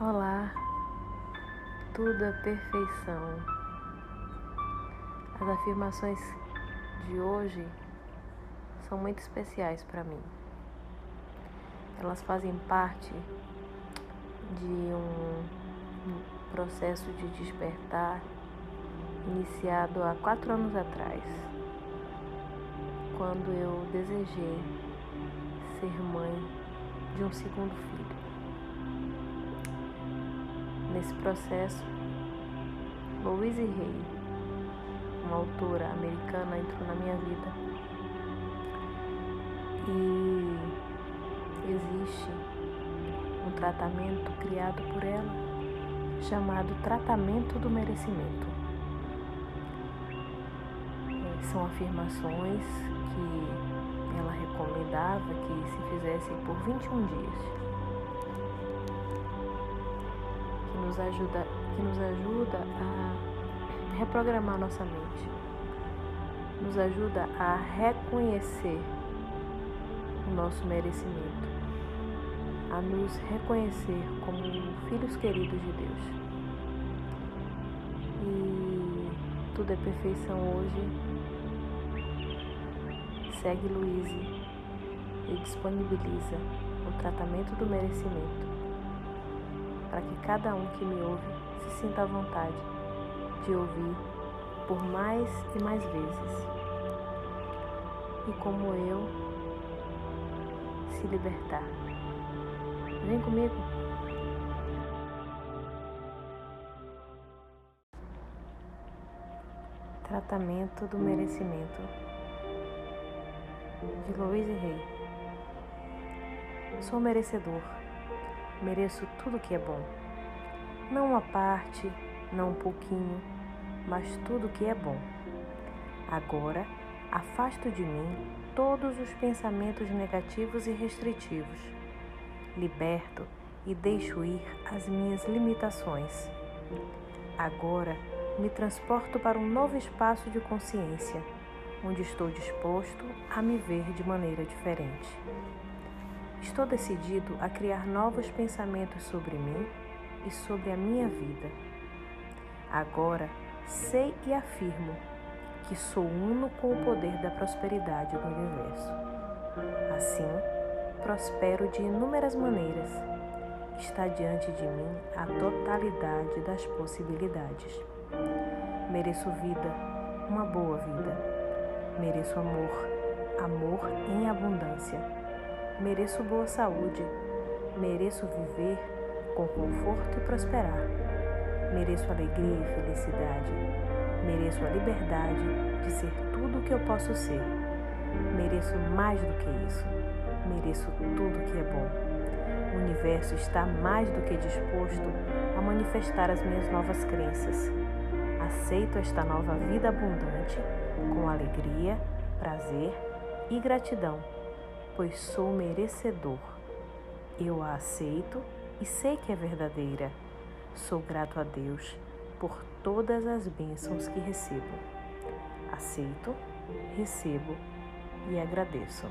Olá, tudo é perfeição. As afirmações de hoje são muito especiais para mim. Elas fazem parte de um processo de despertar iniciado há quatro anos atrás, quando eu desejei ser mãe de um segundo filho. Nesse processo, Louise Hay, uma autora americana, entrou na minha vida. E existe um tratamento criado por ela chamado tratamento do merecimento. É, são afirmações que ela recomendava que se fizessem por 21 dias. Nos ajuda, que nos ajuda a reprogramar nossa mente, nos ajuda a reconhecer o nosso merecimento, a nos reconhecer como filhos queridos de Deus. E tudo é perfeição hoje. Segue Luíse e disponibiliza o tratamento do merecimento para que cada um que me ouve se sinta à vontade de ouvir por mais e mais vezes. E como eu, se libertar. Vem comigo. Tratamento do merecimento de Louise Rey. Sou merecedor mereço tudo que é bom. Não uma parte, não um pouquinho, mas tudo que é bom. Agora, afasto de mim todos os pensamentos negativos e restritivos. Liberto e deixo ir as minhas limitações. Agora, me transporto para um novo espaço de consciência, onde estou disposto a me ver de maneira diferente. Estou decidido a criar novos pensamentos sobre mim e sobre a minha vida. Agora sei e afirmo que sou uno com o poder da prosperidade do universo. Assim, prospero de inúmeras maneiras. Está diante de mim a totalidade das possibilidades. Mereço vida, uma boa vida. Mereço amor, amor em abundância Mereço boa saúde. Mereço viver com conforto e prosperar. Mereço alegria e felicidade. Mereço a liberdade de ser tudo o que eu posso ser. Mereço mais do que isso. Mereço tudo que é bom. O universo está mais do que disposto a manifestar as minhas novas crenças. Aceito esta nova vida abundante com alegria, prazer e gratidão pois sou merecedor. Eu a aceito e sei que é verdadeira. Sou grato a Deus por todas as bênçãos que recebo. Aceito, recebo e agradeço.